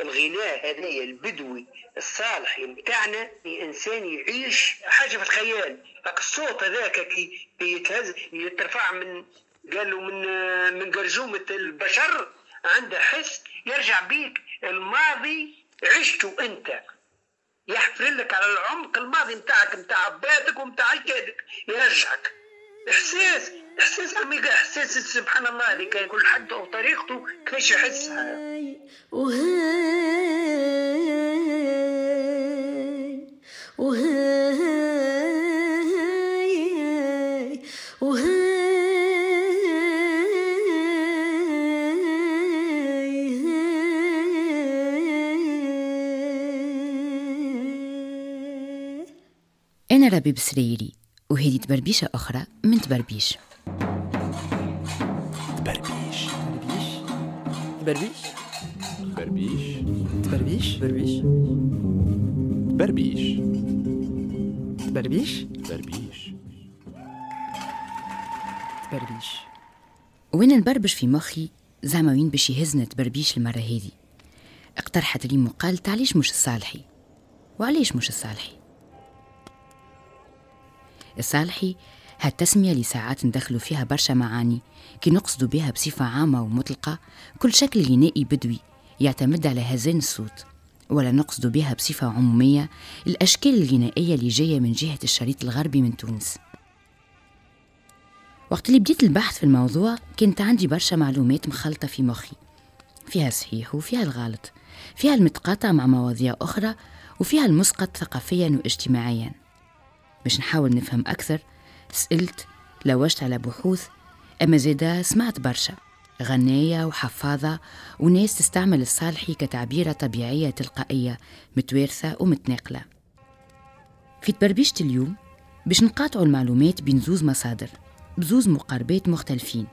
الغناء هذايا البدوي الصالحي متاعنا إنسان يعيش حاجة في الخيال. الصوت هذاك كي يتهز يترفع من قالوا من من قرجومه البشر عنده حس يرجع بيك. الماضي عشته أنت. يحفر لك على العمق الماضي نتاعك نتاع عبادك ونتاع اجدادك يرجعك. إحساس إحساس عميق إحساس سبحان الله اللي كان كل حد وطريقته كيفاش يحسها. وهاي وهاي وهاي أنا ربيب سريري وهذه تبربيشة أخرى من تبربيش. تبربيش. تبربيش؟ تبربيش. تبربيش؟ تبربيش. تبربيش. تبربيش؟ تبربيش. تبربيش. وين نبربش في مخي؟ زعما وين باش يهزنا تبربيش المرة هذه. اقترحت ريم وقالت علاش مش الصالحي وعلاش مش الصالحي الصالحي هالتسمية اللي ساعات ندخلوا فيها برشا معاني كي نقصدوا بها بصفة عامة ومطلقة كل شكل غنائي بدوي يعتمد على هزين الصوت. ولا نقصد بها بصفة عمومية الأشكال الغنائية اللي جاية من جهة الشريط الغربي من تونس. وقت اللي بديت البحث في الموضوع كانت عندي برشا معلومات مخلطة في مخي. فيها الصحيح وفيها الغلط فيها المتقاطع مع مواضيع أخرى وفيها المسقط ثقافيا واجتماعيا. باش نحاول نفهم أكثر سألت لوجت على بحوث أما زيدا سمعت برشا غناية وحفاظة وناس تستعمل الصالحي كتعبيرة طبيعية تلقائية متوارثة ومتناقلة. في تبربيشة اليوم باش نقاطعوا المعلومات بين زوز مصادر بزوز مقاربات مختلفين.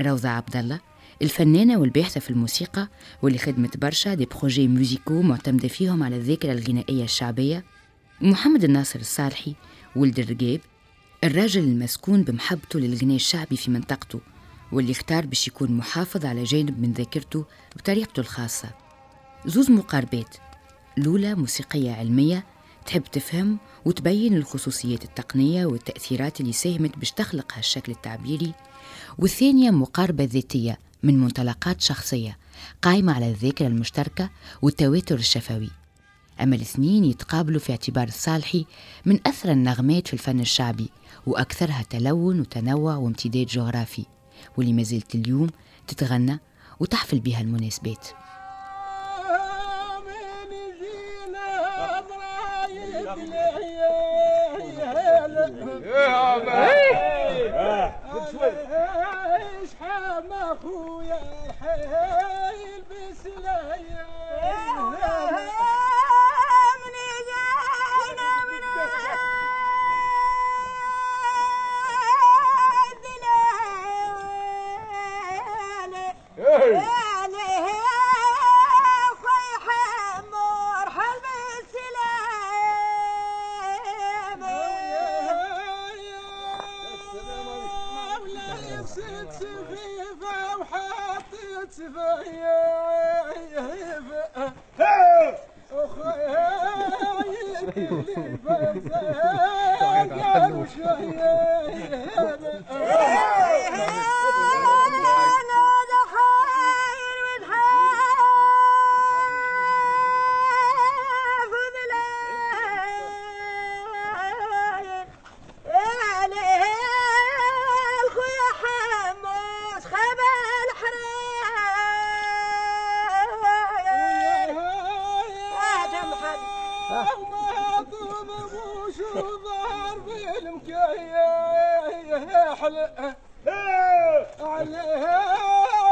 روضة عبد الله الفنانة والباحثة في الموسيقى واللي خدمت برشا دي بروجي موزيكو معتمدة فيهم على الذاكرة الغنائية الشعبية. محمد الناصر الصالحي ولد الرقاب الراجل المسكون بمحبته للغناء الشعبي في منطقته واللي اختار باش يكون محافظ على جانب من ذاكرته بطريقته الخاصة. زوز مقاربات الأولى موسيقية علمية تحب تفهم وتبين الخصوصيات التقنية والتأثيرات اللي ساهمت باش تخلق هالشكل التعبيري. والثانية مقاربة ذاتية من منطلقات شخصية قائمة على الذاكرة المشتركة والتواتر الشفوي. أما الاثنين يتقابلوا في اعتبار الصالحي من أثرى النغمات في الفن الشعبي وأكثرها تلون وتنوع وامتداد جغرافي واللي ما زلت اليوم تتغنى وتحفل بها المناسبات.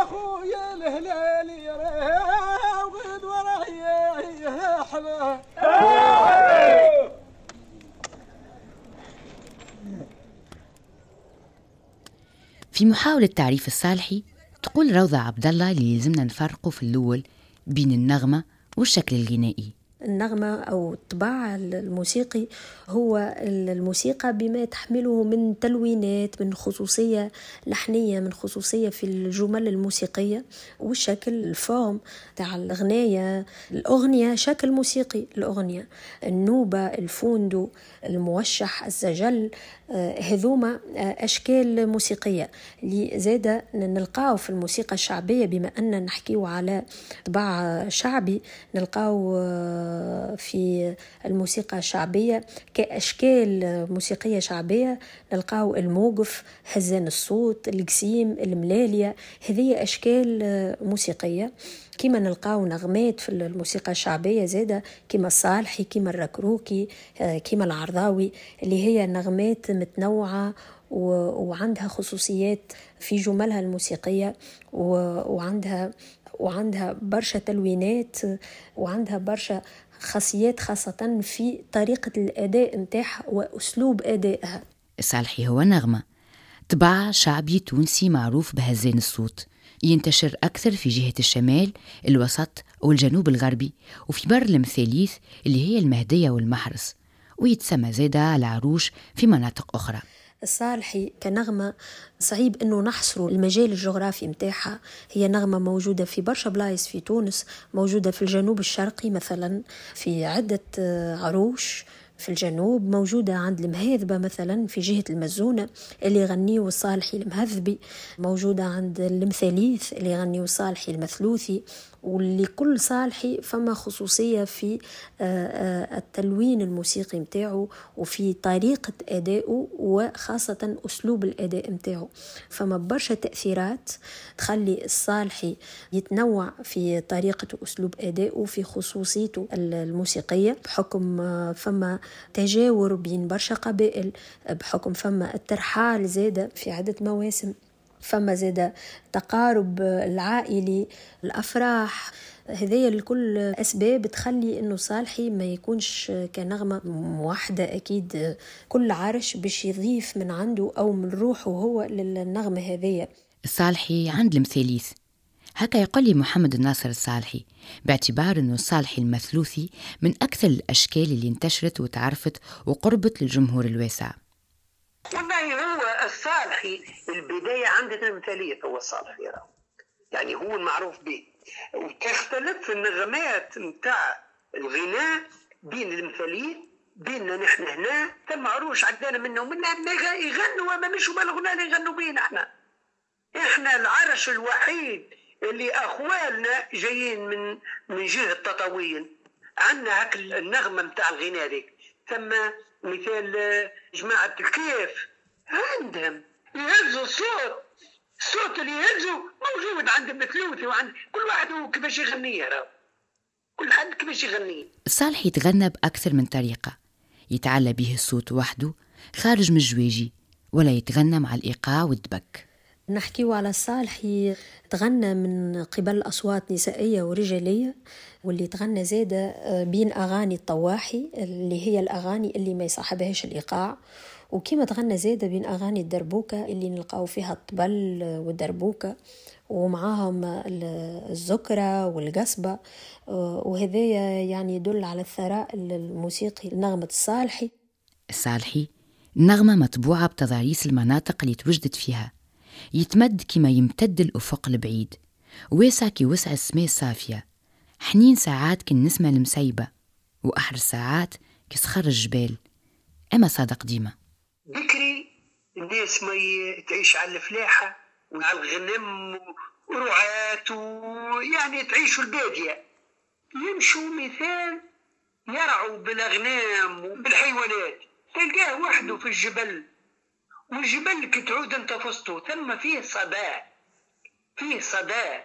اخويا حيل بسلايا في محاولة تعريف الصالحي تقول روضة عبد الله اللي يلزمنا نفرقه في الأول بين النغمة والشكل الغنائي. النغمة أو الطباع الموسيقي هو الموسيقى بما تحمله من تلوينات من خصوصية لحنية من خصوصية في الجمل الموسيقية والشكل الفورم تاع الغناية الأغنية شكل موسيقي الأغنية النوبة الفوندو الموشح الزجل آه، هذوما آه، أشكال موسيقية. اللي زادة نلقاو في الموسيقى الشعبية بما أن نحكيو على طباع شعبي نلقاو آه، في الموسيقى الشعبية كأشكال موسيقية شعبية نلقاو الموقف هزان الصوت القسيم الملالية هذه أشكال موسيقية. كيما نلقاو نغمات في الموسيقى الشعبية زادة كيما الصالحي كيما الركروكي كيما العرضاوي اللي هي نغمات متنوعة وعندها خصوصيات في جملها الموسيقية وعندها وعندها برشا تلوينات وعندها برشا خاصيات خاصة في طريقة الأداء نتاعها وأسلوب أدائها. الصالحي هو نغمة. طبع شعبي تونسي معروف بهزان الصوت. ينتشر أكثر في جهة الشمال الوسط والجنوب الغربي وفي بر المثاليث اللي هي المهدية والمحرس. ويتسمى زادة العروش في مناطق أخرى. الصالحي كنغمة صعيب إنه نحصروا المجال الجغرافي متاعها هي نغمة موجودة في برشا بلايص في تونس موجودة في الجنوب الشرقي مثلا في عدة عروش في الجنوب موجودة عند المهاذبة مثلا في جهة المزونة اللي يغنيوا الصالحي المهذبي. موجودة عند المثاليث اللي يغنيوا الصالحي المثلوثي. ولكل صالحي فما خصوصية في آه، آه، التلوين الموسيقي متاعه وفي طريقة أدائه وخاصة أسلوب الأداء متاعه. فما برشا تأثيرات تخلي الصالحي يتنوع في طريقة أسلوب أدائه في خصوصيته الموسيقية بحكم آه، فما تجاور بين برشا قبائل بحكم فما الترحال زادة في عدة مواسم. فما زاد تقارب العائلي الأفراح. هذيا الكل أسباب تخلي إنه صالحي ما يكونش كنغمة موحده أكيد كل عرش باش يضيف من عنده أو من روحه هو للنغمة هذيا الصالحي عند المثاليث. هكا يقول لي محمد الناصر الصالحي باعتبار أنه الصالحي المثلوثي من أكثر الأشكال اللي انتشرت وتعرفت وقربت للجمهور الواسع. والله هو الصالحي البداية عندنا المثالية هو الصالحي يعني هو المعروف به. وتختلف النغمات نتاع الغناء بين المثالية بيننا نحن هنا. ثم عروش عدانا منا ومنا يغنوا ما مش بالغناء اللي يغنوا بينا إحنا. إحنا العرش الوحيد اللي أخوالنا جايين من من جهة تطاوين عندنا هاك النغمة نتاع الغناء ذيك ثم مثال جماعة الكيف. عندهم يهزوا الصوت. الصوت اللي يهزوا موجود عند المثلوثي وعند كل واحد كيفاش يغنيه راه كل حد كيفاش يغنيه الصالح يتغنى بأكثر من طريقة. يتعلى به الصوت وحده خارج من الجواجي ولا يتغنى مع الإيقاع والدبك. نحكيو على الصالح تغنى من قبل أصوات نسائية ورجالية واللي تغنى زادة آه، بين أغاني الطواحي اللي هي الأغاني اللي ما يصاحبهاش الإيقاع. وكما تغنى زادة بين أغاني الدربوكة اللي نلقاو فيها الطبل والدربوكة ومعاهم الزكرة والقصبة آه، وهذايا يعني يدل على الثراء الموسيقي لنغمة الصالحي الصالحي نغمة مطبوعة بتضاريس المناطق اللي توجدت فيها. يتمد كما يمتد الأفق البعيد. واسع كي وسع السماء الصافية. حنين ساعات كالنسمة المسيبة وأحر ساعات كصخر الجبال. أما صادق ديما. بكري الناس ما تعيش على الفلاحة وعلى الغنم ورعاة ويعني تعيشوا البادية. يمشوا مثال يرعوا بالأغنام وبالحيوانات. تلقاه وحده في الجبل. والجبل كي تعود انت فسطو ثم فيه صدى فيه صدى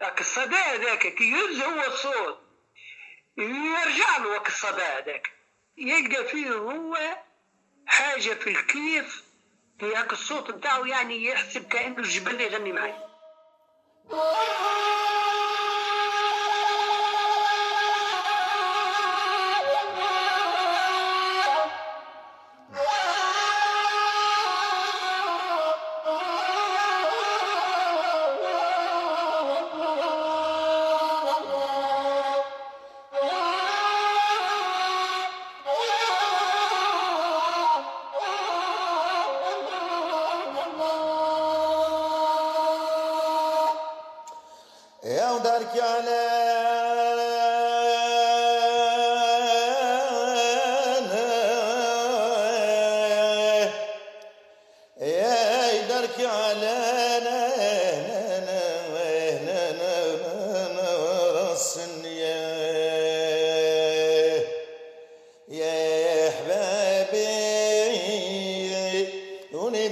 ذاك الصدى ذاك كي يهز هو الصوت يرجع له وقت الصدى ذاك. يلقى فيه هو حاجة في الكيف هاك الصوت بتاعه يعني يحسب كأنه الجبل يغني معي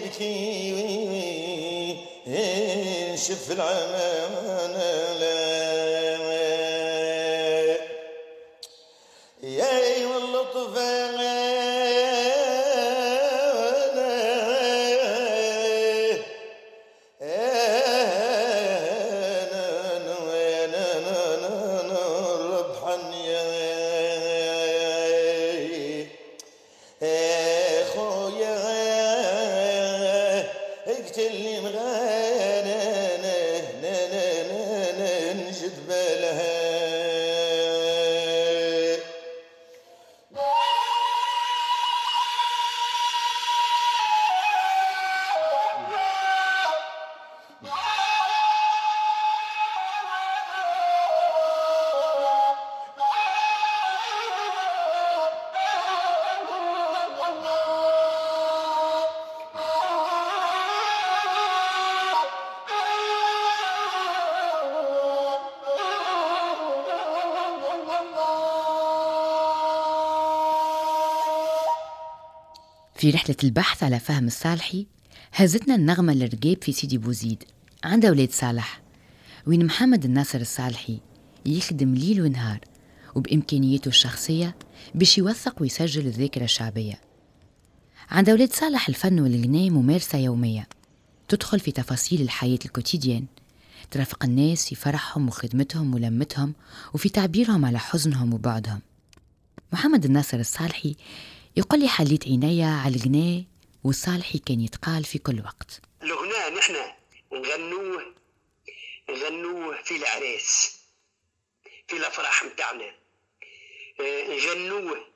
يبكي ينشف إيه، العمان لا. في رحلة البحث على فهم الصالحي هزتنا النغمة للرقيب في سيدي بوزيد عند ولاد صالح وين محمد الناصر الصالحي يخدم ليل ونهار وبإمكانياته الشخصية باش يوثق ويسجل الذاكرة الشعبية. عند ولاد صالح الفن والغناء ممارسة يومية تدخل في تفاصيل الحياة الكوتيديان ترافق الناس في فرحهم وخدمتهم ولمتهم وفي تعبيرهم على حزنهم وبعدهم. محمد الناصر الصالحي يقول لي حليت عينيا على الغناء والصالحي كان يتقال في كل وقت. الغناء نحن نغنوه نغنوه في العريس في الأفراح متاعنا. آه، نغنوه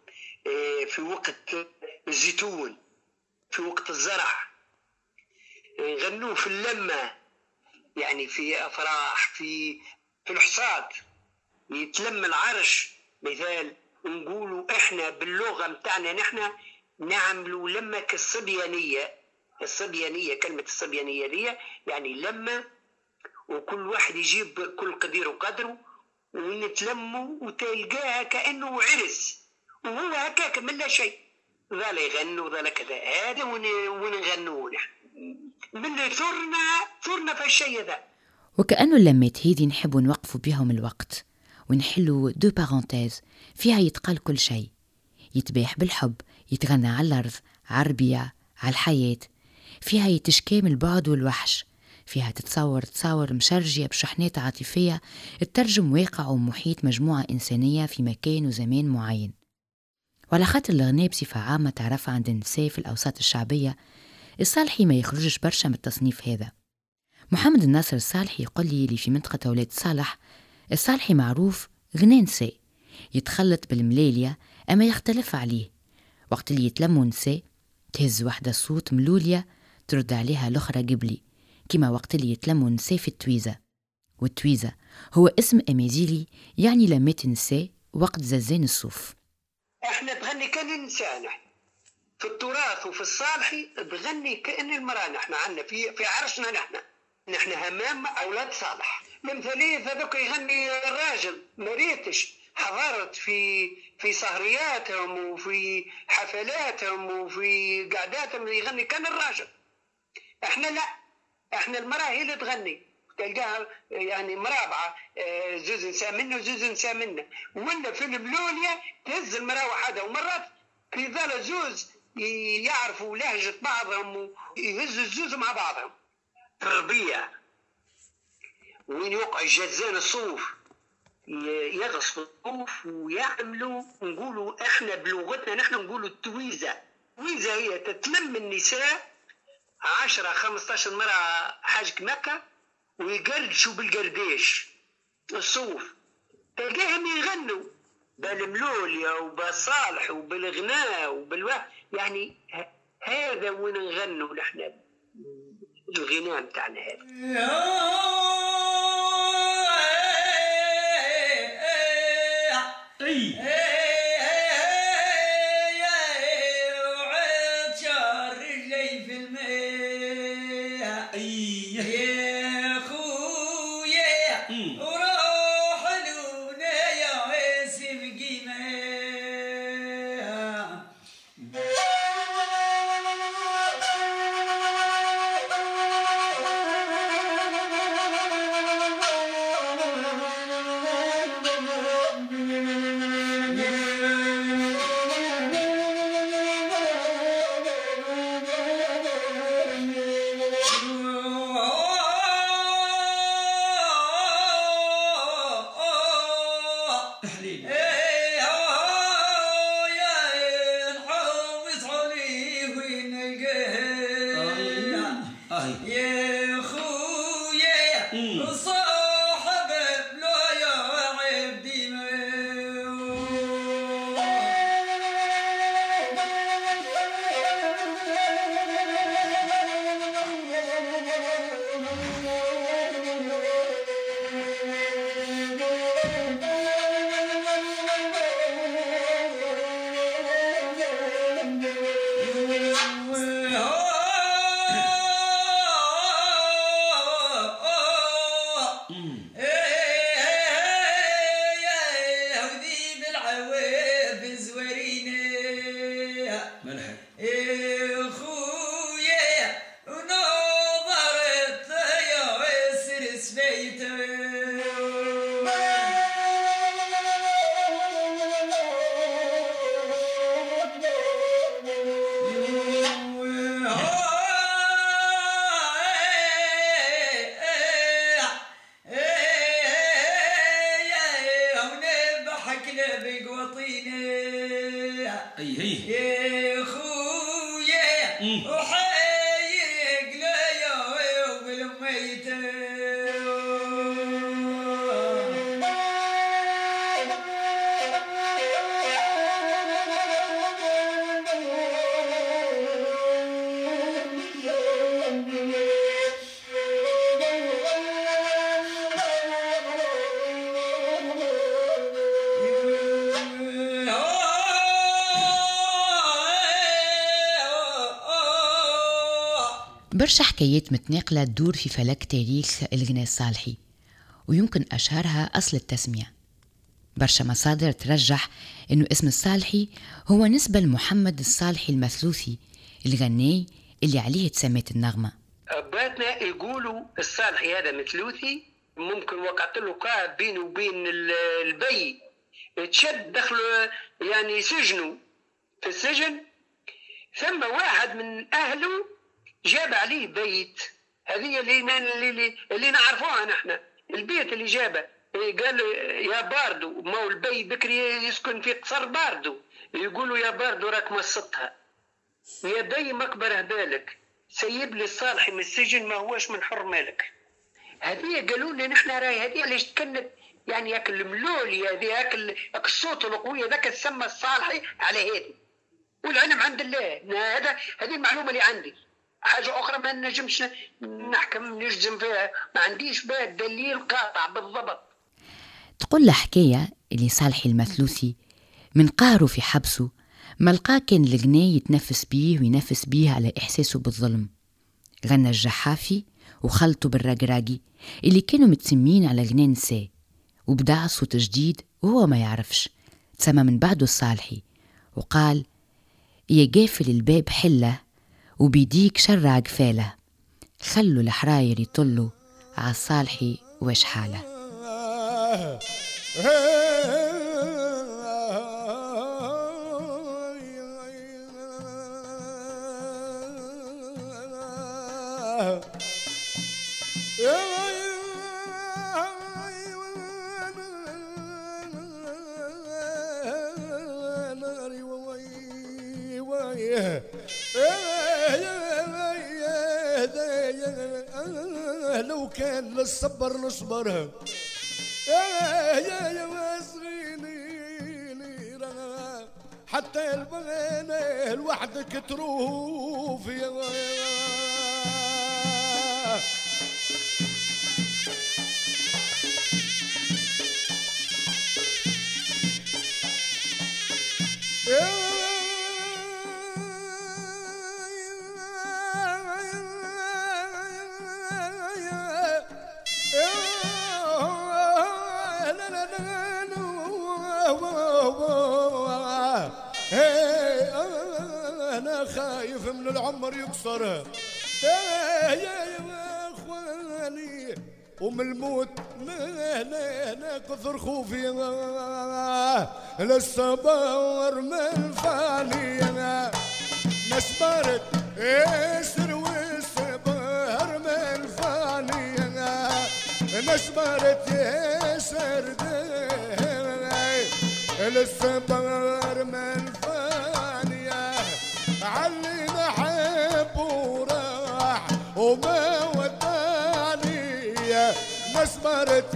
آه، في وقت الزيتون في وقت الزرع. نغنوه في اللمة يعني في أفراح في في الحصاد. يتلم العرش مثال نقولوا إحنا باللغة متاعنا نحن نعملوا لما كالصبيانية. الصبيانية كلمة الصبيانية دي يعني لما وكل واحد يجيب كل قدير وقدره ونتلموا وتلقاها كأنه عرس. وهو هكاك من لا شيء. ذا يغنوا ذا كذا. هذا ونغنوا نحن. من ثرنا ثرنا في الشيء ذا وكأنه اللمات هيدي نحبوا نوقفوا بهم الوقت. ونحلوا deux parenthèses فيها يتقال كل شيء. يتباح بالحب يتغنى على الأرض على الربيع على الحياة. فيها يتشكام البعد والوحش. فيها تتصور تصاور مشرجية بشحنات عاطفية تترجم واقع ومحيط مجموعة إنسانية في مكان وزمان معين. وعلى خاطر الغناء بصفة عامة تعرفها عند النساء في الأوساط الشعبية الصالحي ما يخرجش برشا من التصنيف هذا. محمد الناصر الصالحي يقول لي اللي في منطقة ولاد صالح الصالحي معروف غنى نساء يتخلط بالملالية أما يختلف عليه. وقت اللي يتلموا نساء تهز وحدة صوت ملولية ترد عليها الأخرى قبلي كما وقت اللي يتلموا نساء في التويزة. والتويزة هو اسم أمازيغي يعني لمات نساء وقت ززان الصوف. إحنا تغني كأن النساء في التراث وفي الصالحي تغني كأن المرأة نحن عندنا في في عرشنا نحن. نحن همام أولاد صالح. المثالية هذوك يغني الراجل. مريتش حضرت في في سهرياتهم وفي حفلاتهم وفي قعداتهم يغني. كان الراجل. إحنا لا. إحنا المرأة هي اللي تغني. تلقاها يعني مرابعة. آه، زوز نساء منا وزوز نساء منا ولا في الملوليا تهز المرأة وحدها. ومرات في ذا زوز يعرفوا لهجة بعضهم ويهزوا الزوز مع بعضهم. تربية. وين يوقع جزان الصوف؟ يغصبوا الصوف ويعملوا نقولوا إحنا بلغتنا نحن نقولوا التويزة. التويزة هي تتلم النساء 10 15 مرة حاج مكة ويقردشوا بالقرديش الصوف تلقاهم يغنوا بالملوليا وبالصالح وبالغناء وبالوه يعني هذا وين نغنوا نحن؟ الغناء بتاعنا هذا. aí. É, é. Hum. É برشا حكايات متناقلة تدور في فلك تاريخ الغناء الصالحي ويمكن أشهرها أصل التسمية. برشا مصادر ترجح أنه اسم الصالحي هو نسبة لمحمد الصالحي المثلوثي الغناي اللي عليه تسميت النغمة. باتنا يقولوا الصالحي هذا مثلوثي ممكن وقعت له قاعد بينه وبين البي. تشد دخل يعني سجنه في السجن ثم واحد من أهله جاب عليه بيت. هذه اللي اللي, نعرفوها نحن. البيت اللي جابه قال يا باردو ما هو البي بكري يسكن في قصر باردو. يقولوا يا باردو راك مسطها يا بي مقبره بالك. سيب لي الصالح من السجن ما هوش من حر مالك. هذه قالوا لي نحن راي هذه علاش تكنت يعني ياك الملولي هذه ياك الصوت القوي ذاك تسمى الصالحي على هذه. والعلم عند الله. هذا هذه المعلومة اللي عندي. حاجة أخرى ما نجمش نحكم نجزم فيها. ما عنديش بها دليل قاطع بالضبط. تقول الحكاية اللي صالحي المثلوثي من قهره في حبسه ما لقى كان الغناء يتنفس بيه وينفس بيه على إحساسه بالظلم. غنى الجحافي وخلطه بالرقراقي اللي كانوا متسمين على غناء نساء وبدع صوت جديد وهو ما يعرفش. تسمى من بعده الصالحي وقال يا قافل الباب حلة وبيديك شرع قفاله خلوا الحراير يطلوا عالصالحي وش حاله. لو كان للصبر نصبرها يا يا يا حتى البغينا لوحدك تروف يا خايف العمر يكسر يا إخواني ومن الموت أنا كثر خوفي. للصبر من فاني. نسبرت اسر والصبر من فاني. نسبرت اسر الصبر من فانية علي نحب وراح وما وداني مسمرت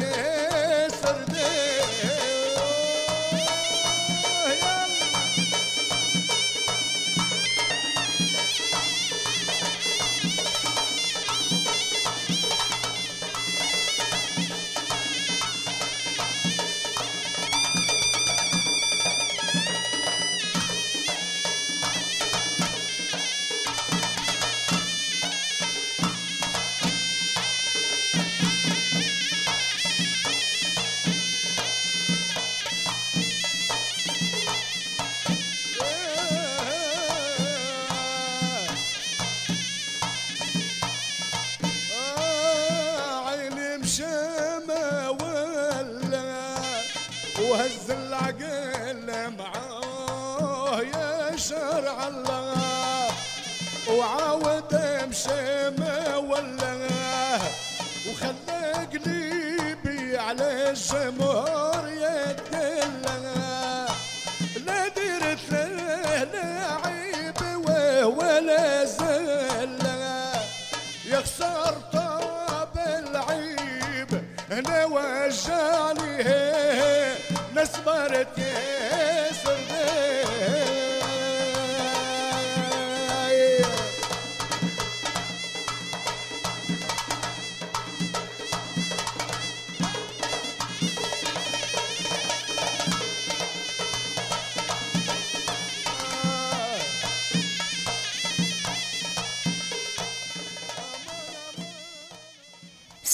وهز العقل معاه يا شرع الله. وعاود مشيمة ولا. وخلى قلبي على الجمهور.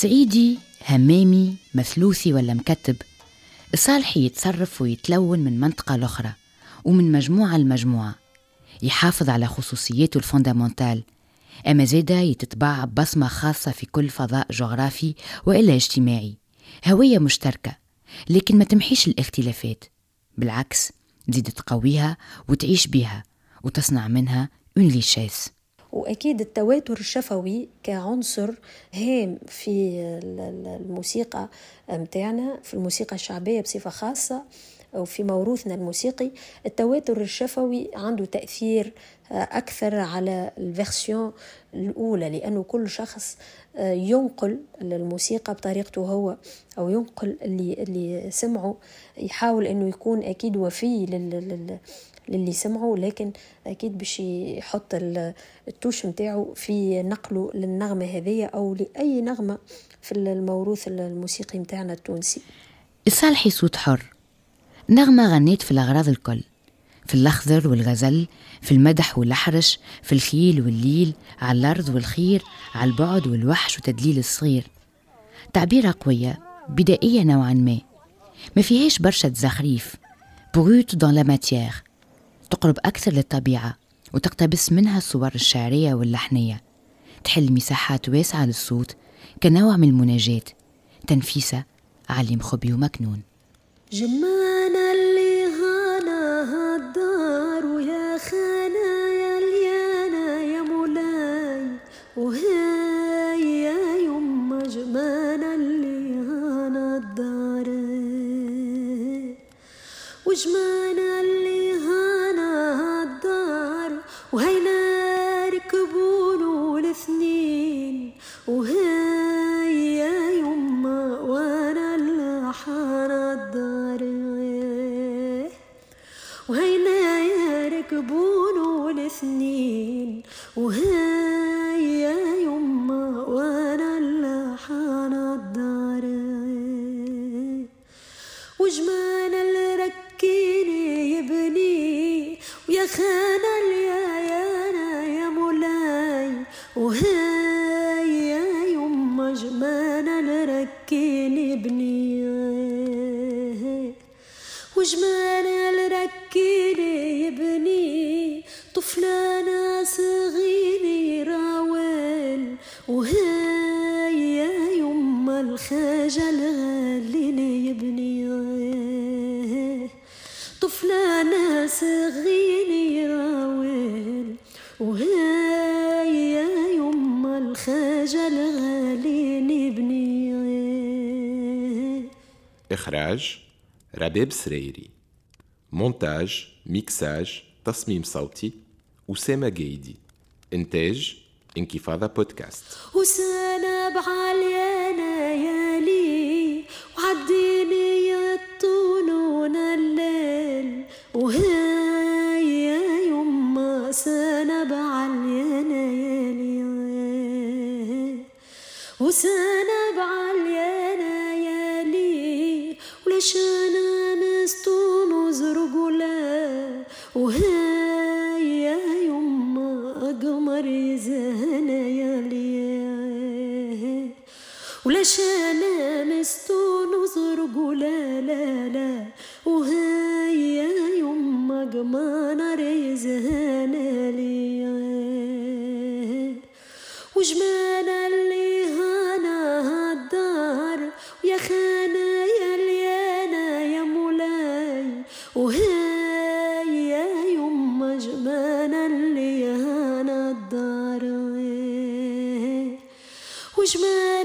سعيدي همامي مثلوثي ولا مكتب. صالحي يتصرف ويتلون من منطقة لأخرى ومن مجموعة لمجموعة. يحافظ على خصوصياته ال fondamentales. أما زيدا يتتبع بصمة خاصة في كل فضاء جغرافي وإلا اجتماعي. هوية مشتركة لكن ما تمحيش الاختلافات. بالعكس تزيد تقويها وتعيش بها وتصنع منها une richesse وأكيد التواتر الشفوي كعنصر هام في الموسيقى متاعنا في الموسيقى الشعبية بصفة خاصة وفي موروثنا الموسيقي. التواتر الشفوي عنده تأثير أكثر على الفيرسيون الأولى لأنه كل شخص ينقل الموسيقى بطريقته هو أو ينقل اللي, اللي سمعه. يحاول أنه يكون أكيد وفي للي سمعه لكن أكيد باش يحط التوش نتاعو في نقله للنغمة هذه أو لأي نغمة في الموروث الموسيقي نتاعنا التونسي. الصالحي صوت حر. نغمة غنيت في الأغراض الكل في الأخضر والغزل في المدح والأحرش في الخيل والليل على الأرض والخير على البعد والوحش وتدليل الصغير. تعبيرة قوية بدائية نوعا ما. ما فيهاش برشا زخريف. بروت دون لا ماتيير تقرب أكثر للطبيعة وتقتبس منها الصور الشعرية واللحنية. تحل مساحات واسعة للصوت كنوع من المناجاة. تنفيسة علم خبي ومكنون. جمانا اللي هانا هالدار وهي يا يما جمانا اللي ركيني يبني إخراج ربيب سريري. مونتاج ميكساج تصميم صوتي أسامة جيدي. إنتاج إنكفاضة بودكاست. وسنة بعليانا يالي وعديني الطنون الليل. وهي يما سنة بعليانا يالي وسنة My.